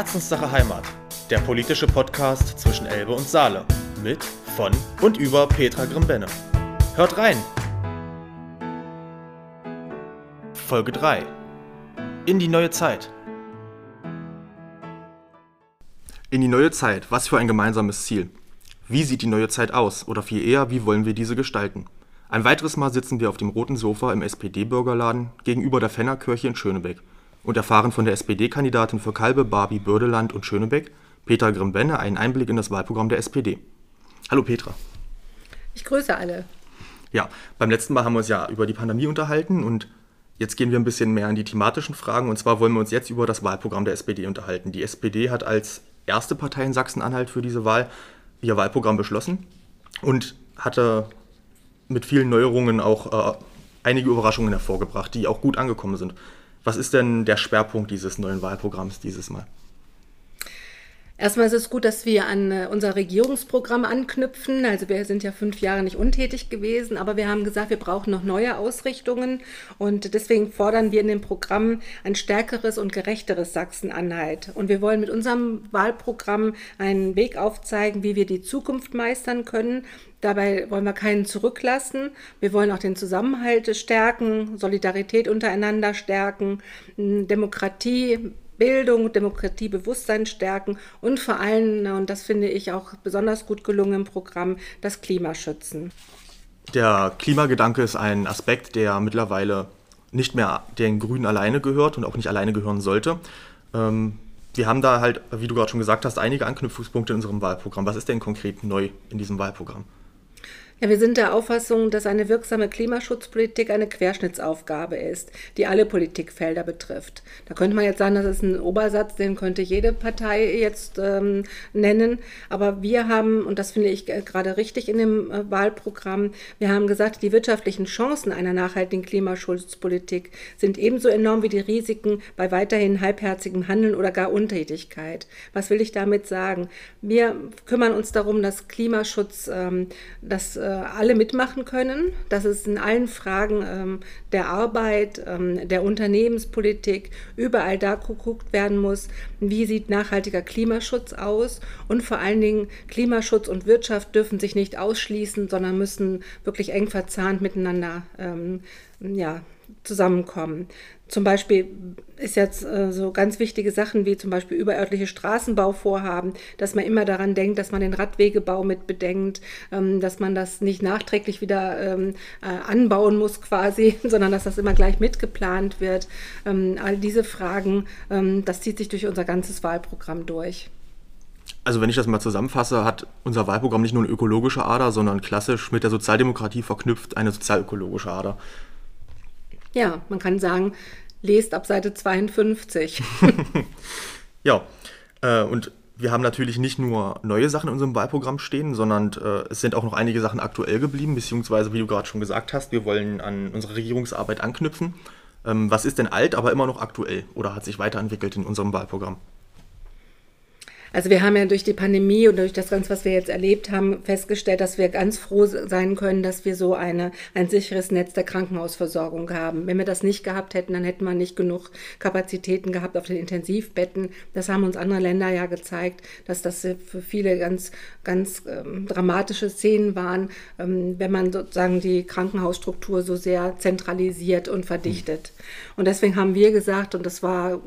Herzenssache Heimat, der politische Podcast zwischen Elbe und Saale. Mit, von und über Petra Grimbenne. Hört rein! Folge 3 In die neue Zeit. In die neue Zeit, was für ein gemeinsames Ziel. Wie sieht die neue Zeit aus? Oder viel eher, wie wollen wir diese gestalten? Ein weiteres Mal sitzen wir auf dem roten Sofa im SPD-Bürgerladen gegenüber der Fennerkirche in Schönebeck und erfahren von der SPD-Kandidatin für Kalbe, Barbie, Bürdeland und Schönebeck, Petra Grimm-Benne, einen Einblick in das Wahlprogramm der SPD. Hallo Petra. Ich grüße alle. Ja, beim letzten Mal haben wir uns ja über die Pandemie unterhalten und jetzt gehen wir ein bisschen mehr in die thematischen Fragen und zwar wollen wir uns jetzt über das Wahlprogramm der SPD unterhalten. Die SPD hat als erste Partei in Sachsen-Anhalt für diese Wahl ihr Wahlprogramm beschlossen und hatte mit vielen Neuerungen auch äh, einige Überraschungen hervorgebracht, die auch gut angekommen sind. Was ist denn der Schwerpunkt dieses neuen Wahlprogramms dieses Mal? Erstmal ist es gut, dass wir an äh, unser Regierungsprogramm anknüpfen. Also wir sind ja fünf Jahre nicht untätig gewesen, aber wir haben gesagt, wir brauchen noch neue Ausrichtungen und deswegen fordern wir in dem Programm ein stärkeres und gerechteres Sachsen-Anhalt. Und wir wollen mit unserem Wahlprogramm einen Weg aufzeigen, wie wir die Zukunft meistern können. Dabei wollen wir keinen zurücklassen. Wir wollen auch den Zusammenhalt stärken, Solidarität untereinander stärken, Demokratie Bildung, Demokratiebewusstsein stärken und vor allem, und das finde ich auch besonders gut gelungen im Programm, das Klima schützen. Der Klimagedanke ist ein Aspekt, der mittlerweile nicht mehr den Grünen alleine gehört und auch nicht alleine gehören sollte. Ähm, wir haben da halt, wie du gerade schon gesagt hast, einige Anknüpfungspunkte in unserem Wahlprogramm. Was ist denn konkret neu in diesem Wahlprogramm? Ja, wir sind der Auffassung, dass eine wirksame Klimaschutzpolitik eine Querschnittsaufgabe ist, die alle Politikfelder betrifft. Da könnte man jetzt sagen, das ist ein Obersatz, den könnte jede Partei jetzt ähm, nennen. Aber wir haben, und das finde ich gerade richtig in dem äh, Wahlprogramm, wir haben gesagt, die wirtschaftlichen Chancen einer nachhaltigen Klimaschutzpolitik sind ebenso enorm wie die Risiken bei weiterhin halbherzigem Handeln oder gar Untätigkeit. Was will ich damit sagen? Wir kümmern uns darum, dass Klimaschutz, ähm, dass äh, alle mitmachen können, dass es in allen Fragen ähm, der Arbeit, ähm, der Unternehmenspolitik. Überall da geguckt werden muss, wie sieht nachhaltiger Klimaschutz aus? Und vor allen Dingen Klimaschutz und Wirtschaft dürfen sich nicht ausschließen, sondern müssen wirklich eng verzahnt miteinander ähm, ja, zusammenkommen. Zum Beispiel ist jetzt äh, so ganz wichtige Sachen wie zum Beispiel überörtliche Straßenbauvorhaben, dass man immer daran denkt, dass man den Radwegebau mit bedenkt, ähm, dass man das nicht nachträglich wieder ähm, äh, anbauen muss quasi, sondern dass das immer gleich mitgeplant wird. Ähm, all diese Fragen, ähm, das zieht sich durch unser ganzes Wahlprogramm durch. Also wenn ich das mal zusammenfasse, hat unser Wahlprogramm nicht nur eine ökologische Ader, sondern klassisch mit der Sozialdemokratie verknüpft eine sozialökologische Ader. Ja, man kann sagen, lest ab Seite 52. ja, äh, und wir haben natürlich nicht nur neue Sachen in unserem Wahlprogramm stehen, sondern äh, es sind auch noch einige Sachen aktuell geblieben, beziehungsweise, wie du gerade schon gesagt hast, wir wollen an unsere Regierungsarbeit anknüpfen. Ähm, was ist denn alt, aber immer noch aktuell oder hat sich weiterentwickelt in unserem Wahlprogramm? Also wir haben ja durch die Pandemie und durch das Ganze, was wir jetzt erlebt haben, festgestellt, dass wir ganz froh sein können, dass wir so eine, ein sicheres Netz der Krankenhausversorgung haben. Wenn wir das nicht gehabt hätten, dann hätten wir nicht genug Kapazitäten gehabt auf den Intensivbetten. Das haben uns andere Länder ja gezeigt, dass das für viele ganz, ganz ähm, dramatische Szenen waren, ähm, wenn man sozusagen die Krankenhausstruktur so sehr zentralisiert und verdichtet. Und deswegen haben wir gesagt, und das war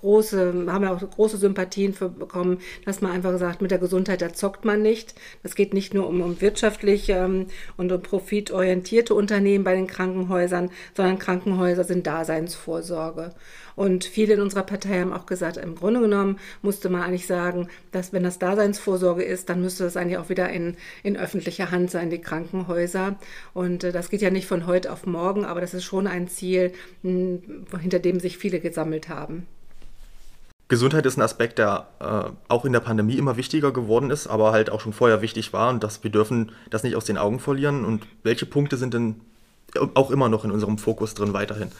große, haben wir auch große Sympathien für bekommen, dass man einfach sagt, mit der Gesundheit, da zockt man nicht. Das geht nicht nur um, um wirtschaftlich ähm, und um profitorientierte Unternehmen bei den Krankenhäusern, sondern Krankenhäuser sind Daseinsvorsorge. Und viele in unserer Partei haben auch gesagt, im Grunde genommen musste man eigentlich sagen, dass wenn das Daseinsvorsorge ist, dann müsste das eigentlich auch wieder in, in öffentlicher Hand sein, die Krankenhäuser. Und äh, das geht ja nicht von heute auf morgen, aber das ist schon ein Ziel, mh, hinter dem sich viele gesammelt haben. Gesundheit ist ein Aspekt, der äh, auch in der Pandemie immer wichtiger geworden ist, aber halt auch schon vorher wichtig war und dass wir dürfen das nicht aus den Augen verlieren. Und welche Punkte sind denn auch immer noch in unserem Fokus drin weiterhin?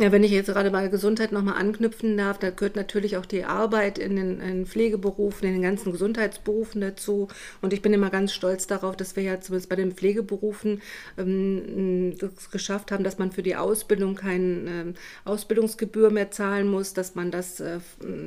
Ja, wenn ich jetzt gerade bei Gesundheit nochmal anknüpfen darf, da gehört natürlich auch die Arbeit in den in Pflegeberufen, in den ganzen Gesundheitsberufen dazu. Und ich bin immer ganz stolz darauf, dass wir ja zumindest bei den Pflegeberufen ähm, geschafft haben, dass man für die Ausbildung keine ähm, Ausbildungsgebühr mehr zahlen muss, dass man das äh,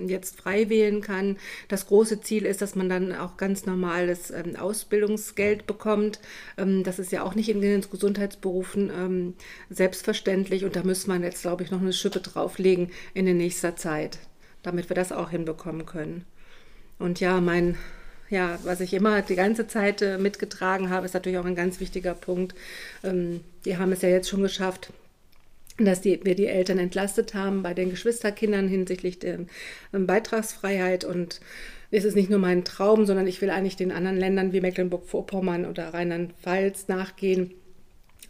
jetzt frei wählen kann. Das große Ziel ist, dass man dann auch ganz normales ähm, Ausbildungsgeld bekommt. Ähm, das ist ja auch nicht in den Gesundheitsberufen ähm, selbstverständlich. Und da müssen wir jetzt, glaube glaube ich, noch eine Schippe drauflegen in der nächster Zeit, damit wir das auch hinbekommen können. Und ja, mein, ja, was ich immer die ganze Zeit äh, mitgetragen habe, ist natürlich auch ein ganz wichtiger Punkt. Ähm, die haben es ja jetzt schon geschafft, dass die, wir die Eltern entlastet haben bei den Geschwisterkindern hinsichtlich der ähm, Beitragsfreiheit. Und es ist nicht nur mein Traum, sondern ich will eigentlich den anderen Ländern wie Mecklenburg-Vorpommern oder Rheinland-Pfalz nachgehen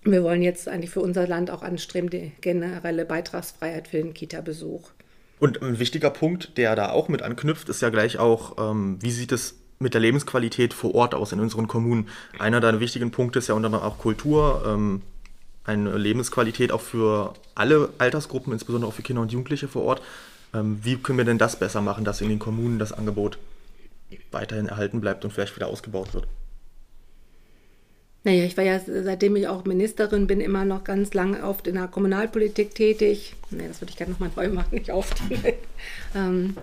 wir wollen jetzt eigentlich für unser Land auch anstreben, die generelle Beitragsfreiheit für den Kita-Besuch. Und ein wichtiger Punkt, der da auch mit anknüpft, ist ja gleich auch, ähm, wie sieht es mit der Lebensqualität vor Ort aus in unseren Kommunen? Einer der wichtigen Punkte ist ja unter anderem auch Kultur, ähm, eine Lebensqualität auch für alle Altersgruppen, insbesondere auch für Kinder und Jugendliche vor Ort. Ähm, wie können wir denn das besser machen, dass in den Kommunen das Angebot weiterhin erhalten bleibt und vielleicht wieder ausgebaut wird? Naja, ich war ja, seitdem ich auch Ministerin bin, immer noch ganz lange oft in der Kommunalpolitik tätig. Nee, das würde ich gerne nochmal neu machen, nicht oft. ähm,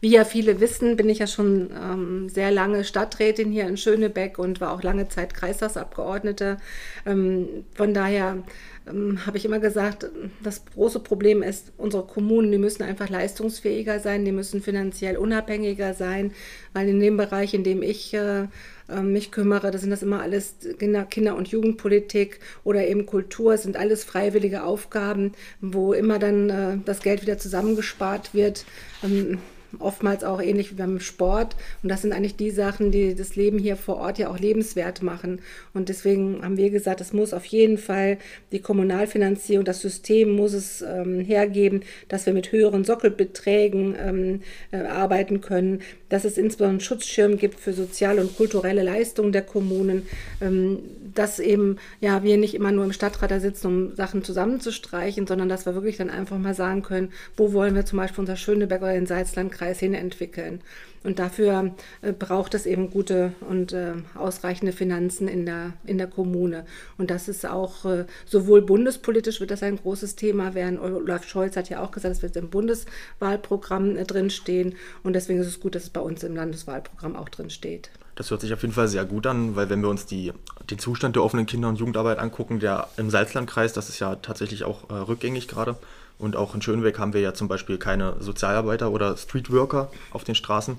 wie ja viele wissen, bin ich ja schon ähm, sehr lange Stadträtin hier in Schönebeck und war auch lange Zeit Kreistagsabgeordnete. Ähm, von daher ähm, habe ich immer gesagt, das große Problem ist, unsere Kommunen, die müssen einfach leistungsfähiger sein, die müssen finanziell unabhängiger sein, weil in dem Bereich, in dem ich äh, ähm, mich kümmere. Das sind das immer alles Kinder-, und Jugendpolitik oder eben Kultur, sind alles freiwillige Aufgaben, wo immer dann äh, das Geld wieder zusammengespart wird. Ähm, oftmals auch ähnlich wie beim Sport. Und das sind eigentlich die Sachen, die das Leben hier vor Ort ja auch lebenswert machen. Und deswegen haben wir gesagt, es muss auf jeden Fall die Kommunalfinanzierung, das System muss es ähm, hergeben, dass wir mit höheren Sockelbeträgen ähm, äh, arbeiten können, dass es insbesondere einen Schutzschirm gibt für soziale und kulturelle Leistungen der Kommunen, ähm, dass eben ja wir nicht immer nur im Stadtrat da sitzen, um Sachen zusammenzustreichen, sondern dass wir wirklich dann einfach mal sagen können, wo wollen wir zum Beispiel unser Schöneberg oder den Salzlandkreis hin entwickeln. Und dafür äh, braucht es eben gute und äh, ausreichende Finanzen in der, in der Kommune. Und das ist auch äh, sowohl bundespolitisch wird das ein großes Thema werden. Olaf Scholz hat ja auch gesagt, es wird im Bundeswahlprogramm drinstehen. Und deswegen ist es gut, dass es bei uns im Landeswahlprogramm auch drin steht. Das hört sich auf jeden Fall sehr gut an, weil wenn wir uns die, den Zustand der offenen Kinder- und Jugendarbeit angucken, der im Salzlandkreis, das ist ja tatsächlich auch äh, rückgängig gerade. Und auch in Schönweg haben wir ja zum Beispiel keine Sozialarbeiter oder Streetworker auf den Straßen.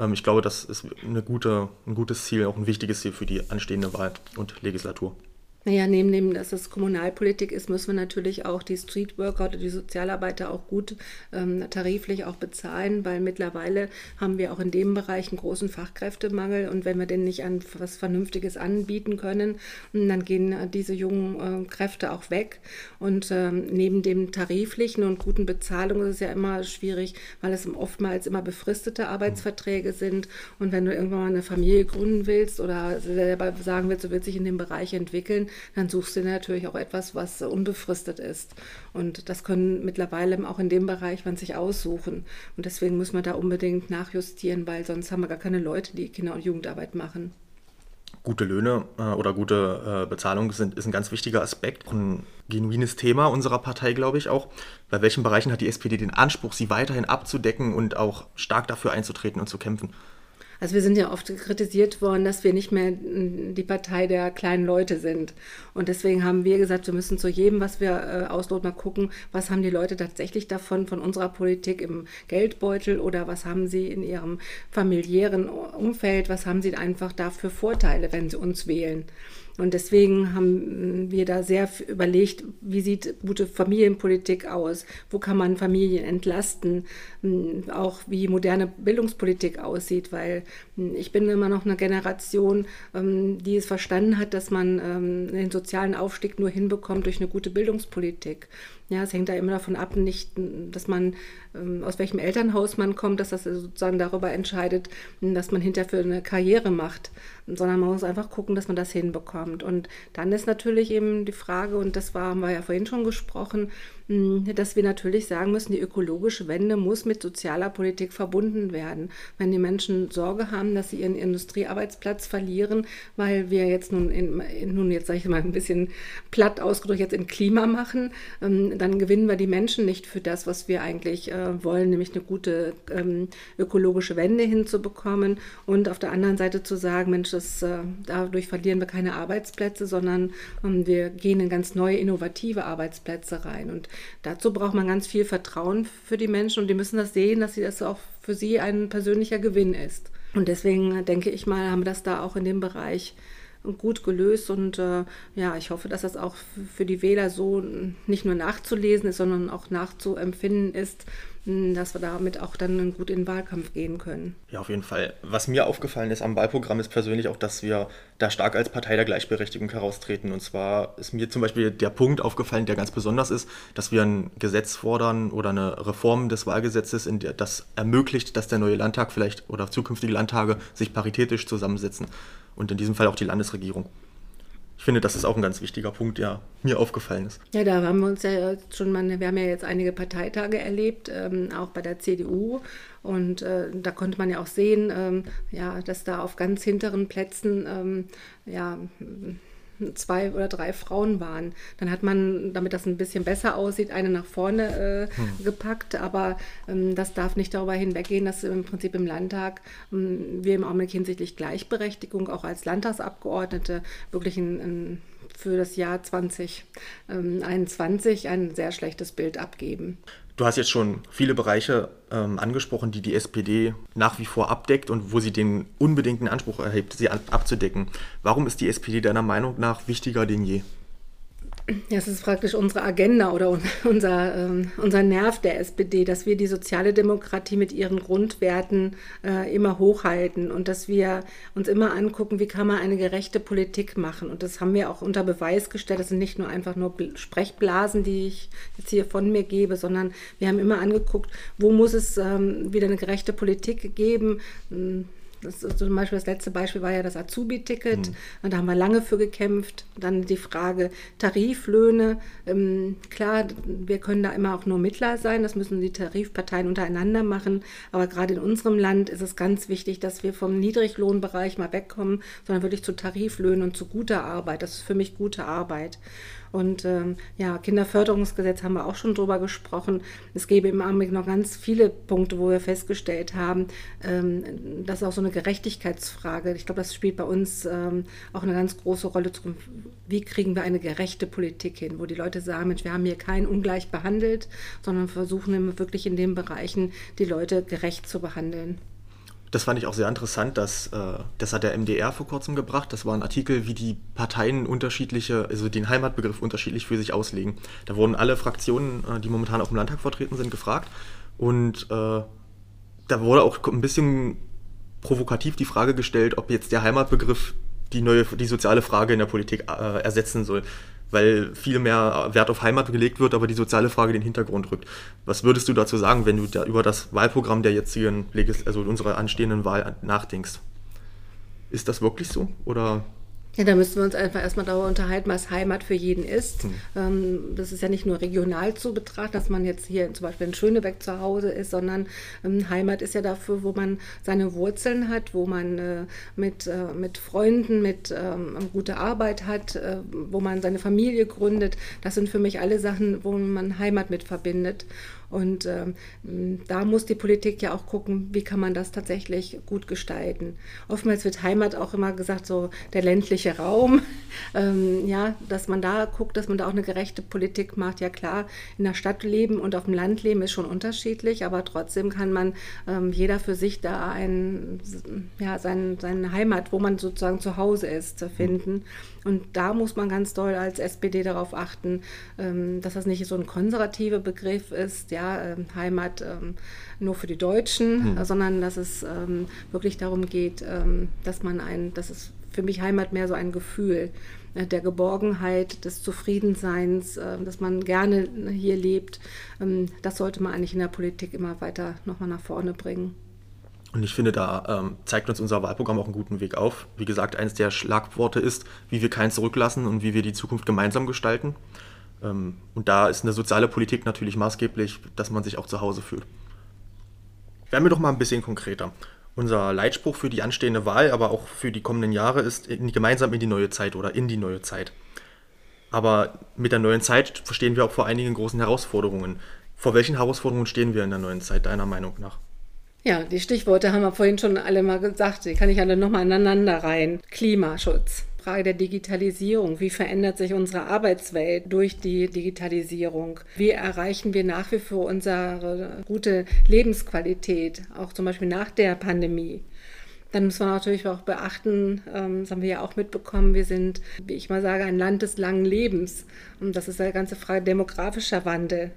Ähm, ich glaube, das ist eine gute, ein gutes Ziel, auch ein wichtiges Ziel für die anstehende Wahl und Legislatur. Naja, neben dem, dass es Kommunalpolitik ist, müssen wir natürlich auch die Streetworker oder die Sozialarbeiter auch gut ähm, tariflich auch bezahlen, weil mittlerweile haben wir auch in dem Bereich einen großen Fachkräftemangel und wenn wir denn nicht an was Vernünftiges anbieten können, dann gehen äh, diese jungen äh, Kräfte auch weg. Und ähm, neben dem tariflichen und guten Bezahlung ist es ja immer schwierig, weil es oftmals immer befristete Arbeitsverträge sind. Und wenn du irgendwann mal eine Familie gründen willst oder selber sagen willst, du willst dich in dem Bereich entwickeln, dann suchst du natürlich auch etwas, was unbefristet ist. Und das können mittlerweile auch in dem Bereich man sich aussuchen. Und deswegen muss man da unbedingt nachjustieren, weil sonst haben wir gar keine Leute, die Kinder- und Jugendarbeit machen. Gute Löhne äh, oder gute äh, Bezahlung sind, ist ein ganz wichtiger Aspekt. Ein genuines Thema unserer Partei, glaube ich auch. Bei welchen Bereichen hat die SPD den Anspruch, sie weiterhin abzudecken und auch stark dafür einzutreten und zu kämpfen? Also wir sind ja oft kritisiert worden, dass wir nicht mehr die Partei der kleinen Leute sind. Und deswegen haben wir gesagt, wir müssen zu jedem, was wir äh, ausloten, mal gucken, was haben die Leute tatsächlich davon, von unserer Politik im Geldbeutel oder was haben sie in ihrem familiären Umfeld, was haben sie einfach dafür Vorteile, wenn sie uns wählen. Und deswegen haben wir da sehr überlegt, wie sieht gute Familienpolitik aus? Wo kann man Familien entlasten? Hm, auch wie moderne Bildungspolitik aussieht, weil hm, ich bin immer noch eine Generation, ähm, die es verstanden hat, dass man ähm, den sozialen Aufstieg nur hinbekommt durch eine gute Bildungspolitik. Ja, es hängt da immer davon ab, nicht, dass man, ähm, aus welchem Elternhaus man kommt, dass das sozusagen darüber entscheidet, dass man hinterher für eine Karriere macht, sondern man muss einfach gucken, dass man das hinbekommt. Und dann ist natürlich eben die Frage, und das war, haben wir ja vorhin schon gesprochen, dass wir natürlich sagen müssen, die ökologische Wende muss mit sozialer Politik verbunden werden. Wenn die Menschen Sorge haben, dass sie ihren Industriearbeitsplatz verlieren, weil wir jetzt nun, in, nun jetzt sage ich mal ein bisschen platt ausgedrückt, jetzt in Klima machen, ähm, dann gewinnen wir die Menschen nicht für das, was wir eigentlich äh, wollen, nämlich eine gute ähm, ökologische Wende hinzubekommen und auf der anderen Seite zu sagen, Mensch, das, äh, dadurch verlieren wir keine Arbeitsplätze, sondern ähm, wir gehen in ganz neue, innovative Arbeitsplätze rein. Und dazu braucht man ganz viel Vertrauen für die Menschen und die müssen das sehen, dass das auch für sie ein persönlicher Gewinn ist. Und deswegen denke ich mal, haben wir das da auch in dem Bereich gut gelöst und äh, ja, ich hoffe, dass das auch für die Wähler so nicht nur nachzulesen ist, sondern auch nachzuempfinden ist, dass wir damit auch dann gut in den Wahlkampf gehen können. Ja, auf jeden Fall. Was mir aufgefallen ist am Wahlprogramm ist persönlich auch, dass wir da stark als Partei der Gleichberechtigung heraustreten. Und zwar ist mir zum Beispiel der Punkt aufgefallen, der ganz besonders ist, dass wir ein Gesetz fordern oder eine Reform des Wahlgesetzes, in der das ermöglicht, dass der neue Landtag vielleicht oder zukünftige Landtage sich paritätisch zusammensetzen. Und in diesem Fall auch die Landesregierung ich finde, das ist auch ein ganz wichtiger Punkt, der mir aufgefallen ist. Ja, da haben wir uns ja schon mal, wir haben ja jetzt einige Parteitage erlebt, ähm, auch bei der CDU. Und äh, da konnte man ja auch sehen, ähm, ja, dass da auf ganz hinteren Plätzen ähm, ja, zwei oder drei Frauen waren. Dann hat man, damit das ein bisschen besser aussieht, eine nach vorne äh, hm. gepackt. Aber ähm, das darf nicht darüber hinweggehen, dass im Prinzip im Landtag ähm, wir im Augenblick hinsichtlich Gleichberechtigung auch als Landtagsabgeordnete wirklich ein, ein für das Jahr 2021 ein sehr schlechtes Bild abgeben. Du hast jetzt schon viele Bereiche ähm, angesprochen, die die SPD nach wie vor abdeckt und wo sie den unbedingten Anspruch erhebt, sie abzudecken. Warum ist die SPD deiner Meinung nach wichtiger denn je? Ja, es ist praktisch unsere Agenda oder unser, ähm, unser Nerv der SPD, dass wir die soziale Demokratie mit ihren Grundwerten äh, immer hochhalten und dass wir uns immer angucken, wie kann man eine gerechte Politik machen. Und das haben wir auch unter Beweis gestellt. Das sind nicht nur einfach nur Sprechblasen, die ich jetzt hier von mir gebe, sondern wir haben immer angeguckt, wo muss es ähm, wieder eine gerechte Politik geben hm, das zum Beispiel das letzte Beispiel war ja das Azubi-Ticket. Mhm. Und da haben wir lange für gekämpft. Dann die Frage Tariflöhne. Ähm, klar, wir können da immer auch nur Mittler sein. Das müssen die Tarifparteien untereinander machen. Aber gerade in unserem Land ist es ganz wichtig, dass wir vom Niedriglohnbereich mal wegkommen, sondern wirklich zu Tariflöhnen und zu guter Arbeit. Das ist für mich gute Arbeit. Und ähm, ja, Kinderförderungsgesetz haben wir auch schon drüber gesprochen. Es gäbe im Augenblick noch ganz viele Punkte, wo wir festgestellt haben, ähm, das ist auch so eine Gerechtigkeitsfrage. Ich glaube, das spielt bei uns ähm, auch eine ganz große Rolle. Wie kriegen wir eine gerechte Politik hin, wo die Leute sagen, Mensch, wir haben hier keinen ungleich behandelt, sondern versuchen wirklich in den Bereichen die Leute gerecht zu behandeln. Das fand ich auch sehr interessant, dass äh, das hat der MDR vor kurzem gebracht. Das war ein Artikel, wie die Parteien unterschiedliche, also den Heimatbegriff unterschiedlich für sich auslegen. Da wurden alle Fraktionen, äh, die momentan auf dem Landtag vertreten sind, gefragt. Und äh, da wurde auch ein bisschen provokativ die Frage gestellt, ob jetzt der Heimatbegriff die neue, die soziale Frage in der Politik äh, ersetzen soll weil viel mehr Wert auf Heimat gelegt wird, aber die soziale Frage den Hintergrund rückt. Was würdest du dazu sagen, wenn du da über das Wahlprogramm der jetzigen, also unserer anstehenden Wahl nachdenkst? Ist das wirklich so oder ja, da müssen wir uns einfach erstmal darüber unterhalten, was Heimat für jeden ist. Hm. Ähm, das ist ja nicht nur regional zu betrachten, dass man jetzt hier zum Beispiel in Schönebeck zu Hause ist, sondern ähm, Heimat ist ja dafür, wo man seine Wurzeln hat, wo man äh, mit, äh, mit Freunden, mit ähm, gute Arbeit hat, äh, wo man seine Familie gründet. Das sind für mich alle Sachen, wo man Heimat mit verbindet. Und ähm, da muss die Politik ja auch gucken, wie kann man das tatsächlich gut gestalten. Oftmals wird Heimat auch immer gesagt, so der ländliche Raum, ähm, ja, dass man da guckt, dass man da auch eine gerechte Politik macht. Ja klar, in der Stadt leben und auf dem Land leben ist schon unterschiedlich, aber trotzdem kann man ähm, jeder für sich da ein, ja, sein, seine Heimat, wo man sozusagen zu Hause ist, finden. Und da muss man ganz doll als SPD darauf achten, ähm, dass das nicht so ein konservativer Begriff ist, ja, ähm, Heimat ähm, nur für die Deutschen, hm. sondern dass es wirklich darum geht, dass man ein, das ist für mich Heimat mehr so ein Gefühl äh, der Geborgenheit, des Zufriedenseins, äh, dass man gerne hier lebt. das sollte man eigentlich in der Politik immer weiter nochmal nach vorne bringen. Und ich finde, da ähm, zeigt uns unser Wahlprogramm auch einen guten Weg auf. Wie gesagt, eines der Schlagworte ist, wie wir keinen zurücklassen und wie wir die Zukunft gemeinsam gestalten. Ähm, und da ist eine soziale Politik natürlich maßgeblich, dass man sich auch zu Hause fühlt. Werden wir doch mal ein bisschen konkreter. Unser Leitspruch für die anstehende Wahl, aber auch für die kommenden Jahre ist in, gemeinsam in die neue Zeit oder in die neue Zeit. Aber mit der neuen Zeit verstehen wir auch vor einigen großen Herausforderungen. Vor welchen Herausforderungen stehen wir in der neuen Zeit, deiner Meinung nach? Ja, die Stichworte haben wir vorhin schon alle mal gesagt. Die kann ich alle nochmal aneinander rein. Klimaschutz, Frage der Digitalisierung. Wie verändert sich unsere Arbeitswelt durch die Digitalisierung? Wie erreichen wir nach wie vor unsere gute Lebensqualität, auch zum Beispiel nach der Pandemie? Dann muss man natürlich auch beachten, ähm, das haben wir ja auch mitbekommen, wir sind, wie ich mal sage, ein Land des langen Lebens. Und das ist eine ganze Frage demografischer Wandel.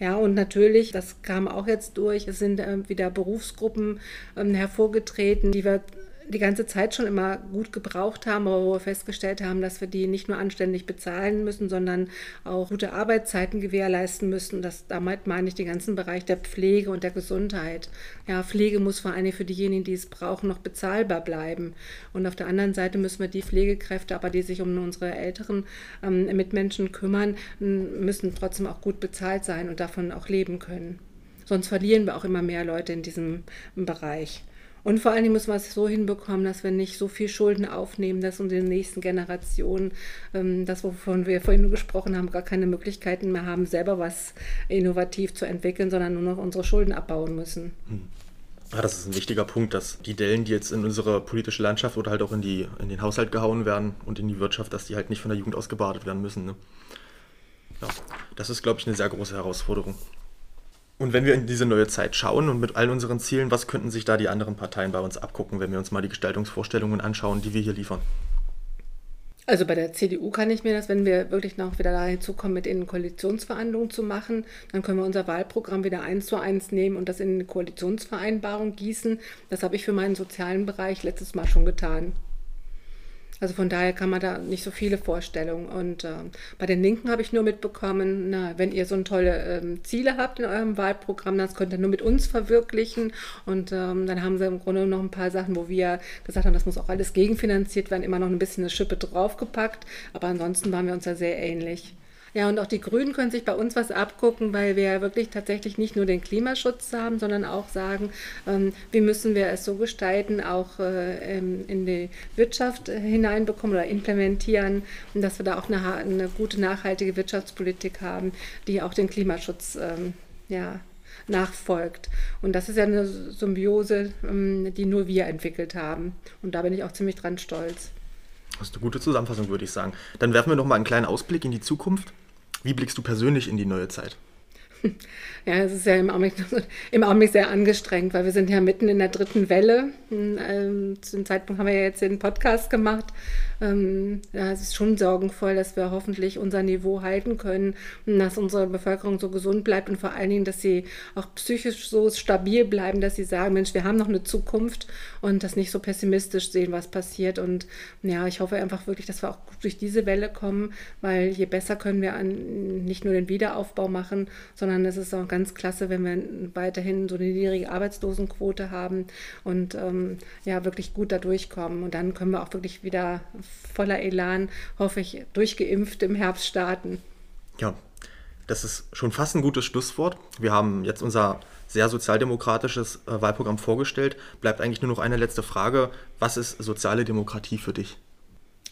Ja, und natürlich, das kam auch jetzt durch, es sind äh, wieder Berufsgruppen ähm, hervorgetreten, die wir die ganze Zeit schon immer gut gebraucht haben, aber wo wir festgestellt haben, dass wir die nicht nur anständig bezahlen müssen, sondern auch gute Arbeitszeiten gewährleisten müssen. Das, damit meine ich den ganzen Bereich der Pflege und der Gesundheit. Ja, Pflege muss vor allem für diejenigen, die es brauchen, noch bezahlbar bleiben. Und auf der anderen Seite müssen wir die Pflegekräfte, aber die sich um unsere älteren ähm, Mitmenschen kümmern, müssen trotzdem auch gut bezahlt sein und davon auch leben können. Sonst verlieren wir auch immer mehr Leute in diesem Bereich. Und vor allen Dingen müssen wir es so hinbekommen, dass wir nicht so viel Schulden aufnehmen, dass unsere nächsten Generationen, ähm, das wovon wir vorhin gesprochen haben, gar keine Möglichkeiten mehr haben, selber was innovativ zu entwickeln, sondern nur noch unsere Schulden abbauen müssen. Hm. Ja, das ist ein wichtiger Punkt, dass die Dellen, die jetzt in unsere politische Landschaft oder halt auch in, die, in den Haushalt gehauen werden und in die Wirtschaft, dass die halt nicht von der Jugend ausgebadet werden müssen. Ne? Ja, das ist, glaube ich, eine sehr große Herausforderung. Und wenn wir in diese neue Zeit schauen und mit all unseren Zielen, was könnten sich da die anderen Parteien bei uns abgucken, wenn wir uns mal die Gestaltungsvorstellungen anschauen, die wir hier liefern? Also bei der CDU kann ich mir das, wenn wir wirklich noch wieder dazu kommen, mit ihnen Koalitionsverhandlungen zu machen, dann können wir unser Wahlprogramm wieder eins zu eins nehmen und das in eine Koalitionsvereinbarung gießen. Das habe ich für meinen sozialen Bereich letztes Mal schon getan. Also von daher kann man da nicht so viele Vorstellungen. Und äh, bei den Linken habe ich nur mitbekommen, na, wenn ihr so tolle ähm, Ziele habt in eurem Wahlprogramm, das könnt ihr nur mit uns verwirklichen. Und ähm, dann haben sie im Grunde noch ein paar Sachen, wo wir gesagt haben, das muss auch alles gegenfinanziert werden, immer noch ein bisschen eine Schippe draufgepackt. Aber ansonsten waren wir uns ja sehr ähnlich. Ja, und auch die Grünen können sich bei uns was abgucken, weil wir ja wirklich tatsächlich nicht nur den Klimaschutz haben, sondern auch sagen, ähm, wie müssen wir es so gestalten, auch äh, in die Wirtschaft hineinbekommen oder implementieren, dass wir da auch eine, eine gute, nachhaltige Wirtschaftspolitik haben, die auch den Klimaschutz ähm, ja, nachfolgt. Und das ist ja eine Symbiose, ähm, die nur wir entwickelt haben. Und da bin ich auch ziemlich dran stolz. Das ist eine gute Zusammenfassung, würde ich sagen. Dann werfen wir noch mal einen kleinen Ausblick in die Zukunft. Wie blickst du persönlich in die neue Zeit? Ja, es ist ja im Augenblick, im Augenblick sehr angestrengt, weil wir sind ja mitten in der dritten Welle. Ähm, zu dem Zeitpunkt haben wir ja jetzt den Podcast gemacht. Ähm, ja, es ist schon sorgenvoll, dass wir hoffentlich unser Niveau halten können dass unsere Bevölkerung so gesund bleibt und vor allen Dingen, dass sie auch psychisch so stabil bleiben, dass sie sagen, Mensch, wir haben noch eine Zukunft und das nicht so pessimistisch sehen, was passiert. Und ja, ich hoffe einfach wirklich, dass wir auch durch diese Welle kommen, weil je besser können wir an, nicht nur den Wiederaufbau machen, sondern es ist auch ganz klasse, wenn wir weiterhin so eine niedrige Arbeitslosenquote haben und ähm, ja, wirklich gut da durchkommen. Und dann können wir auch wirklich wieder voller Elan, hoffe ich, durchgeimpft im Herbst starten. Ja, das ist schon fast ein gutes Schlusswort. Wir haben jetzt unser sehr sozialdemokratisches äh, Wahlprogramm vorgestellt. Bleibt eigentlich nur noch eine letzte Frage. Was ist soziale Demokratie für dich?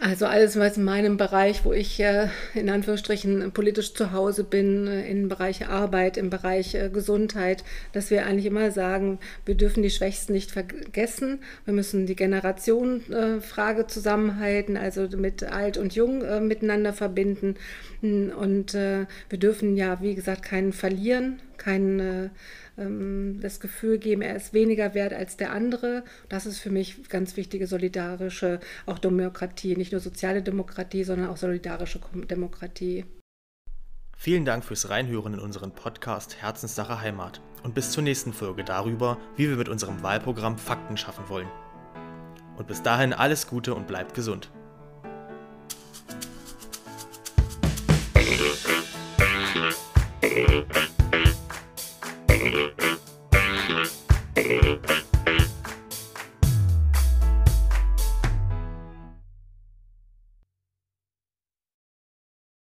Also alles, was in meinem Bereich, wo ich äh, in Anführungsstrichen politisch zu Hause bin, äh, im Bereich Arbeit, im Bereich äh, Gesundheit, dass wir eigentlich immer sagen, wir dürfen die Schwächsten nicht vergessen. Wir müssen die Generationenfrage zusammenhalten, also mit alt und jung äh, miteinander verbinden. Und äh, wir dürfen ja, wie gesagt, keinen verlieren, keinen äh, ähm, das Gefühl geben, er ist weniger wert als der andere. Das ist für mich ganz wichtige solidarische, auch Demokratie, nicht nur soziale Demokratie, sondern auch solidarische Demokratie. Vielen Dank fürs Reinhören in unseren Podcast Herzenssache Heimat und bis zur nächsten Folge darüber, wie wir mit unserem Wahlprogramm Fakten schaffen wollen. Und bis dahin alles Gute und bleibt gesund. Thank you.